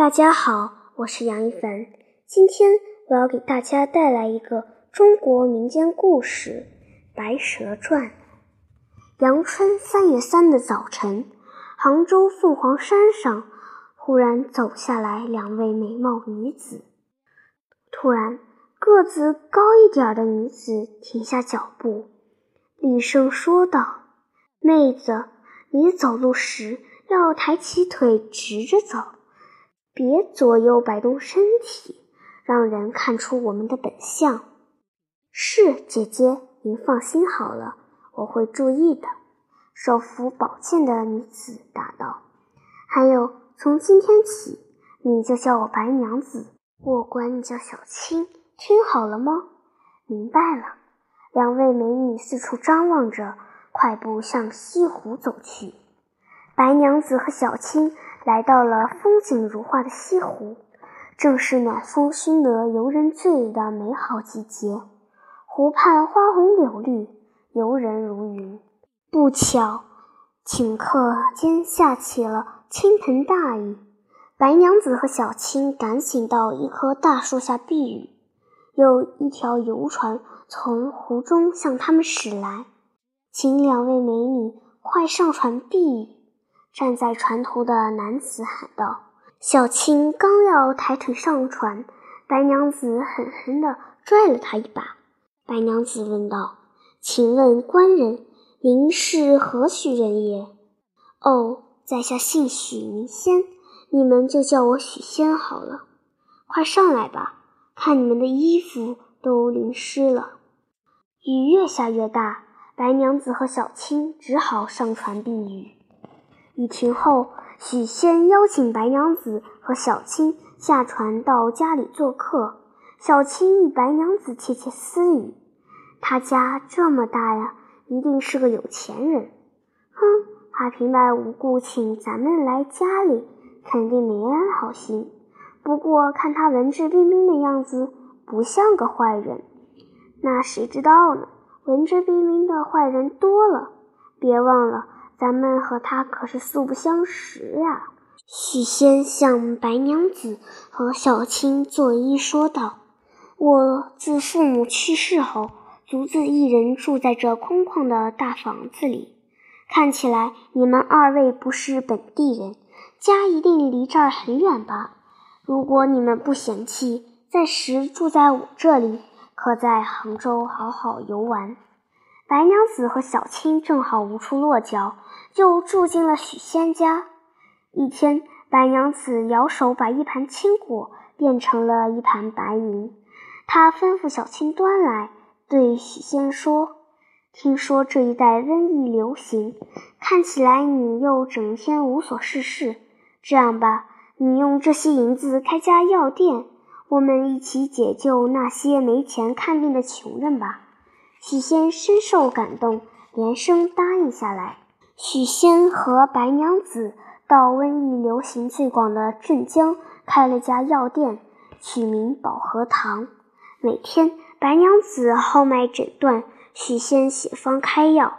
大家好，我是杨一凡。今天我要给大家带来一个中国民间故事《白蛇传》。阳春三月三的早晨，杭州凤凰山上忽然走下来两位美貌女子。突然，个子高一点的女子停下脚步，厉声说道：“妹子，你走路时要抬起腿，直着走。”别左右摆动身体，让人看出我们的本相。是姐姐，您放心好了，我会注意的。手扶宝剑的女子答道：“还有，从今天起，你就叫我白娘子，我管你叫小青，听好了吗？”明白了。两位美女四处张望着，快步向西湖走去。白娘子和小青。来到了风景如画的西湖，正是暖风熏得游人醉的美好季节。湖畔花红柳绿，游人如云。不巧，顷刻间下起了倾盆大雨。白娘子和小青赶紧到一棵大树下避雨。有一条游船从湖中向他们驶来，请两位美女快上船避雨。站在船头的男子喊道：“小青刚要抬腿上船，白娘子狠狠地拽了他一把。白娘子问道：‘请问官人，您是何许人也？’‘哦，在下姓许，名仙，你们就叫我许仙好了。’快上来吧，看你们的衣服都淋湿了。雨越下越大，白娘子和小青只好上船避雨。”雨停后，许仙邀请白娘子和小青下船到家里做客。小青与白娘子窃窃私语：“他家这么大呀，一定是个有钱人。”“哼，他平白无故请咱们来家里，肯定没安好心。不过看他文质彬彬的样子，不像个坏人。那谁知道呢？文质彬彬的坏人多了。别忘了。”咱们和他可是素不相识呀！许仙向白娘子和小青作揖说道：“我自父母去世后，独自一人住在这空旷的大房子里。看起来你们二位不是本地人，家一定离这儿很远吧？如果你们不嫌弃，暂时住在我这里，可在杭州好好游玩。”白娘子和小青正好无处落脚，就住进了许仙家。一天，白娘子摇手把一盘青果变成了一盘白银，她吩咐小青端来，对许仙说：“听说这一带瘟疫流行，看起来你又整天无所事事。这样吧，你用这些银子开家药店，我们一起解救那些没钱看病的穷人吧。”许仙深受感动，连声答应下来。许仙和白娘子到瘟疫流行最广的镇江开了家药店，取名保和堂。每天，白娘子号脉诊断，许仙写方开药，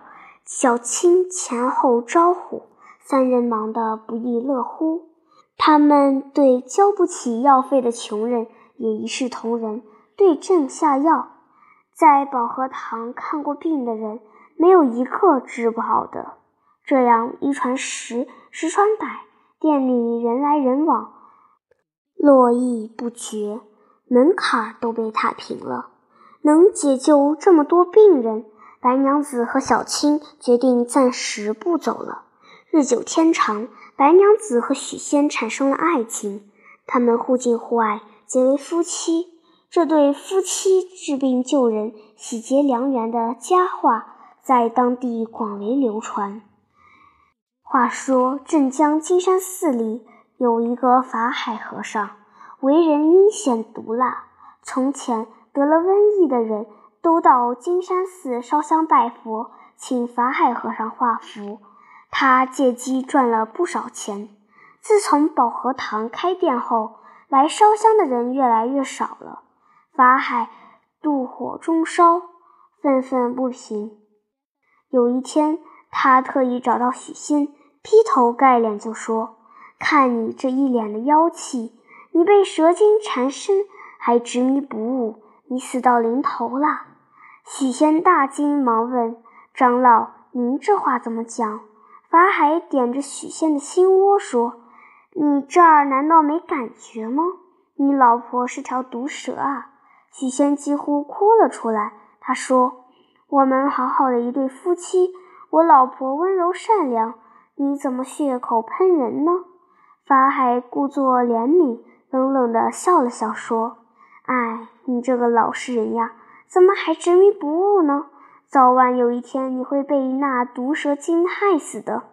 小青前后招呼，三人忙得不亦乐乎。他们对交不起药费的穷人也一视同仁，对症下药。在保和堂看过病的人，没有一个治不好的。这样一传十，十传百，店里人来人往，络绎不绝，门槛都被踏平了。能解救这么多病人，白娘子和小青决定暂时不走了。日久天长，白娘子和许仙产生了爱情，他们互敬互爱，结为夫妻。这对夫妻治病救人、喜结良缘的佳话在当地广为流传。话说，镇江金山寺里有一个法海和尚，为人阴险毒辣。从前得了瘟疫的人都到金山寺烧香拜佛，请法海和尚画符，他借机赚了不少钱。自从保和堂开店后，来烧香的人越来越少了。法海妒火中烧，愤愤不平。有一天，他特意找到许仙，劈头盖脸就说：“看你这一脸的妖气，你被蛇精缠身，还执迷不悟，你死到临头了。”许仙大惊，忙问长老：“您这话怎么讲？”法海点着许仙的心窝说：“你这儿难道没感觉吗？你老婆是条毒蛇啊！”许仙几乎哭了出来。他说：“我们好好的一对夫妻，我老婆温柔善良，你怎么血口喷人呢？”法海故作怜悯，冷冷地笑了笑说：“哎，你这个老实人呀，怎么还执迷不悟呢？早晚有一天你会被那毒蛇精害死的。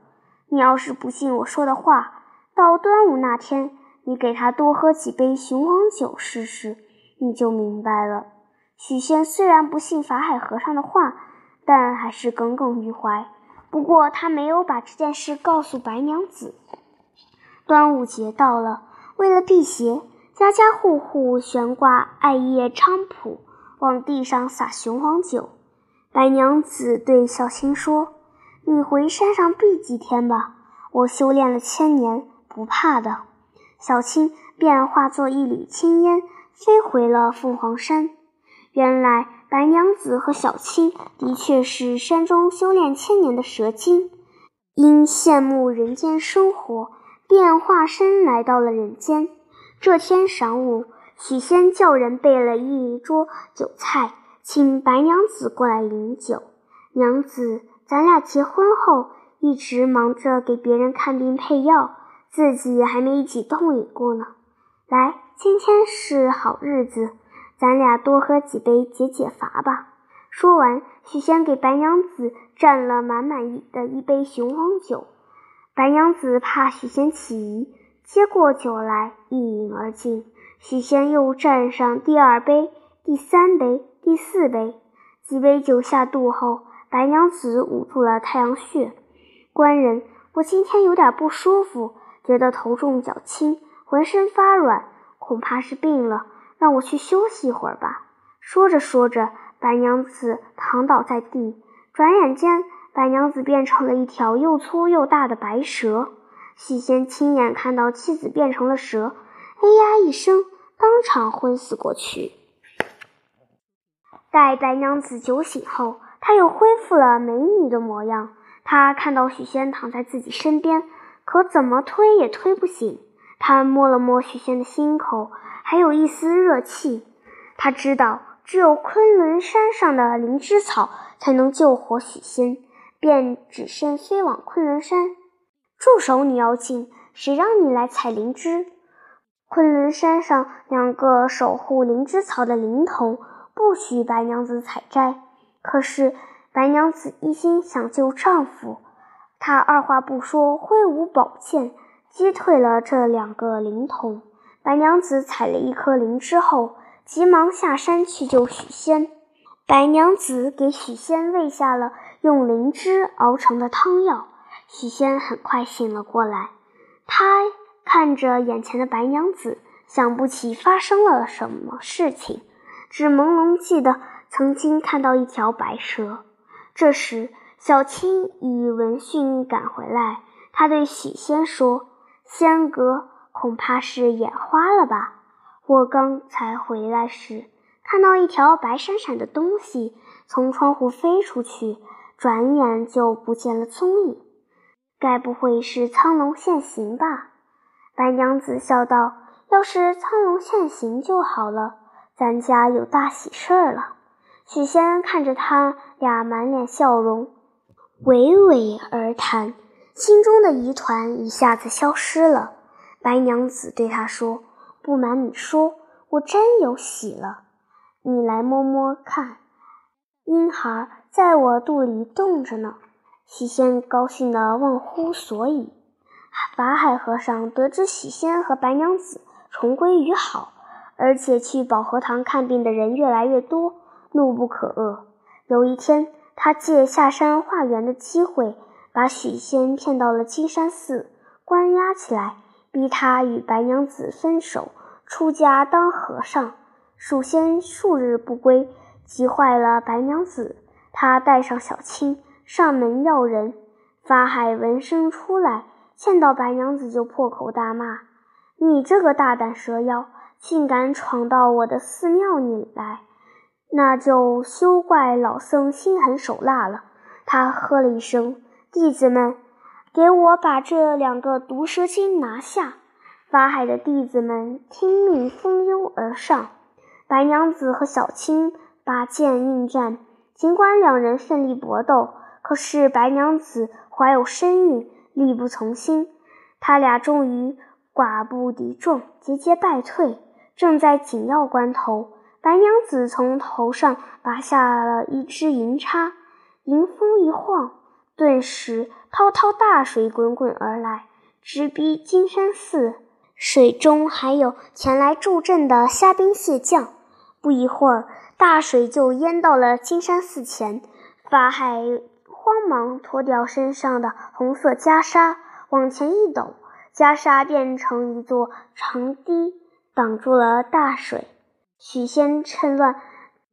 你要是不信我说的话，到端午那天，你给他多喝几杯雄黄酒试试，你就明白了。”许仙虽然不信法海和尚的话，但还是耿耿于怀。不过他没有把这件事告诉白娘子。端午节到了，为了辟邪，家家户户悬挂艾叶菖蒲，往地上撒雄黄酒。白娘子对小青说：“你回山上避几天吧，我修炼了千年，不怕的。”小青便化作一缕青烟，飞回了凤凰山。原来白娘子和小青的确是山中修炼千年的蛇精，因羡慕人间生活，便化身来到了人间。这天晌午，许仙叫人备了一桌酒菜，请白娘子过来饮酒。娘子，咱俩结婚后一直忙着给别人看病配药，自己还没一起痛饮过呢。来，今天是好日子。咱俩多喝几杯解解乏吧。说完，许仙给白娘子蘸了满满一的一杯雄黄酒。白娘子怕许仙起疑，接过酒来一饮而尽。许仙又蘸上第二杯、第三杯、第四杯。几杯酒下肚后，白娘子捂住了太阳穴。官人，我今天有点不舒服，觉得头重脚轻，浑身发软，恐怕是病了。让我去休息一会儿吧。说着说着，白娘子躺倒在地，转眼间，白娘子变成了一条又粗又大的白蛇。许仙亲眼看到妻子变成了蛇，哎呀一声，当场昏死过去。待白娘子酒醒后，她又恢复了美女的模样。她看到许仙躺在自己身边，可怎么推也推不醒。他摸了摸许仙的心口。还有一丝热气，他知道只有昆仑山上的灵芝草才能救活许仙，便只身飞往昆仑山。住手，你妖精！谁让你来采灵芝？昆仑山上两个守护灵芝草的灵童不许白娘子采摘。可是白娘子一心想救丈夫，她二话不说，挥舞宝剑击退了这两个灵童。白娘子采了一颗灵芝后，急忙下山去救许仙。白娘子给许仙喂下了用灵芝熬成的汤药，许仙很快醒了过来。他看着眼前的白娘子，想不起发生了什么事情，只朦胧记得曾经看到一条白蛇。这时，小青已闻讯赶回来，他对许仙说：“仙哥。”恐怕是眼花了吧？我刚才回来时，看到一条白闪闪的东西从窗户飞出去，转眼就不见了踪影。该不会是苍龙现形吧？白娘子笑道：“要是苍龙现形就好了，咱家有大喜事儿了。”许仙看着他俩满脸笑容，娓娓而谈，心中的疑团一下子消失了。白娘子对他说：“不瞒你说，我真有喜了。你来摸摸看，婴孩在我肚里动着呢。”许仙高兴得忘乎所以。法海和尚得知许仙和白娘子重归于好，而且去保和堂看病的人越来越多，怒不可遏。有一天，他借下山化缘的机会，把许仙骗到了金山寺，关押起来。逼他与白娘子分手，出家当和尚。许仙数日不归，急坏了白娘子。他带上小青上门要人。法海闻声出来，见到白娘子就破口大骂：“你这个大胆蛇妖，竟敢闯到我的寺庙里来！那就休怪老僧心狠手辣了。”他喝了一声：“弟子们，给我把这两个毒蛇精拿下！”法海的弟子们听命蜂拥而上，白娘子和小青拔剑应战。尽管两人奋力搏斗，可是白娘子怀有身孕，力不从心。他俩终于寡不敌众，节节败退。正在紧要关头，白娘子从头上拔下了一只银叉，迎风一晃，顿时滔滔大水滚滚而来，直逼金山寺。水中还有前来助阵的虾兵蟹将，不一会儿，大水就淹到了金山寺前。法海慌忙脱掉身上的红色袈裟，往前一抖，袈裟变成一座长堤，挡住了大水。许仙趁乱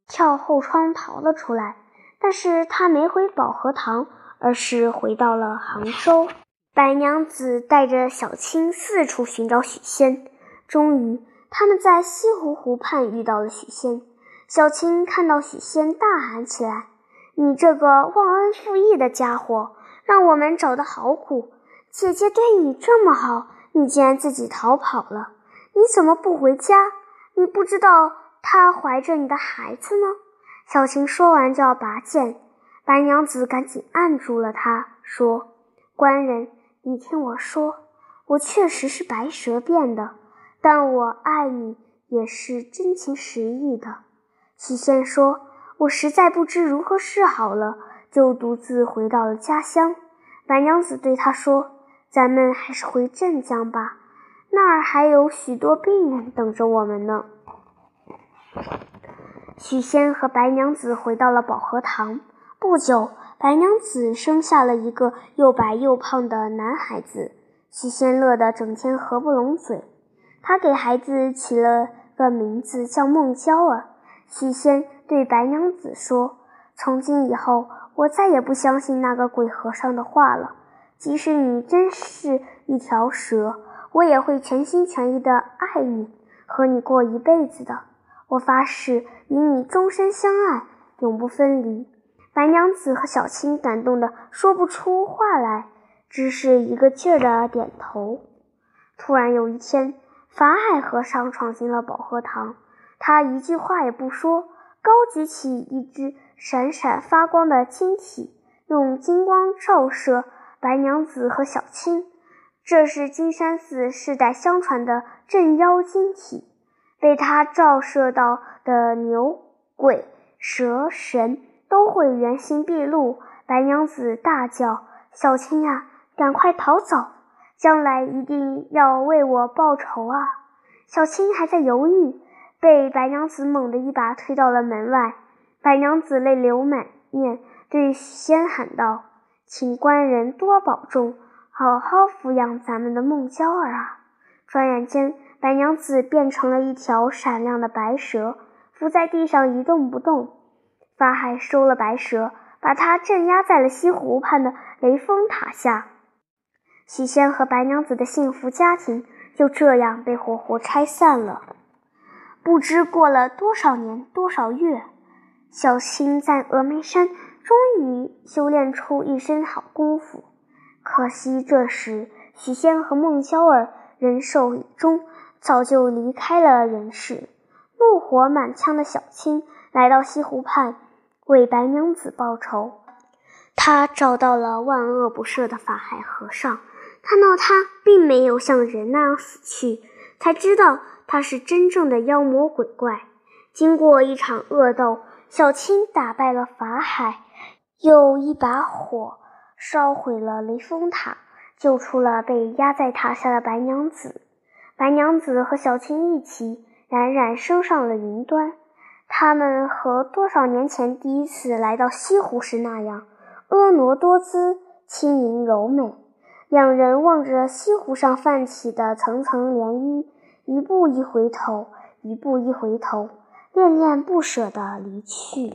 跳后窗逃了出来，但是他没回保和堂，而是回到了杭州。白娘子带着小青四处寻找许仙，终于他们在西湖湖畔遇到了许仙。小青看到许仙，大喊起来：“你这个忘恩负义的家伙，让我们找的好苦！姐姐对你这么好，你竟然自己逃跑了！你怎么不回家？你不知道她怀着你的孩子吗？”小青说完就要拔剑，白娘子赶紧按住了他，说：“官人。”你听我说，我确实是白蛇变的，但我爱你也是真情实意的。许仙说：“我实在不知如何是好了，就独自回到了家乡。”白娘子对他说：“咱们还是回镇江吧，那儿还有许多病人等着我们呢。”许仙和白娘子回到了保和堂，不久。白娘子生下了一个又白又胖的男孩子，许仙乐得整天合不拢嘴。他给孩子起了个名字叫孟娇儿。许仙对白娘子说：“从今以后，我再也不相信那个鬼和尚的话了。即使你真是一条蛇，我也会全心全意的爱你，和你过一辈子的。我发誓与你终身相爱，永不分离。”白娘子和小青感动的说不出话来，只是一个劲儿的点头。突然有一天，法海和尚闯进了保和堂，他一句话也不说，高举起一只闪闪发光的晶体，用金光照射白娘子和小青。这是金山寺世代相传的镇妖晶体，被他照射到的牛、鬼、蛇、神。都会原形毕露。白娘子大叫：“小青呀，赶快逃走！将来一定要为我报仇啊！”小青还在犹豫，被白娘子猛地一把推到了门外。白娘子泪流满面，对许仙喊道：“请官人多保重，好好抚养咱们的孟娇儿啊！”转眼间，白娘子变成了一条闪亮的白蛇，伏在地上一动不动。法海收了白蛇，把它镇压在了西湖畔的雷峰塔下。许仙和白娘子的幸福家庭就这样被活活拆散了。不知过了多少年多少月，小青在峨眉山终于修炼出一身好功夫。可惜这时许仙和孟娇儿人寿已终，早就离开了人世。怒火满腔的小青来到西湖畔。为白娘子报仇，他找到了万恶不赦的法海和尚，看到他并没有像人那样死去，才知道他是真正的妖魔鬼怪。经过一场恶斗，小青打败了法海，又一把火烧毁了雷峰塔，救出了被压在塔下的白娘子。白娘子和小青一起冉冉升上了云端。他们和多少年前第一次来到西湖时那样婀娜多姿、轻盈柔美。两人望着西湖上泛起的层层涟漪，一步一回头，一步一回头，恋恋不舍地离去。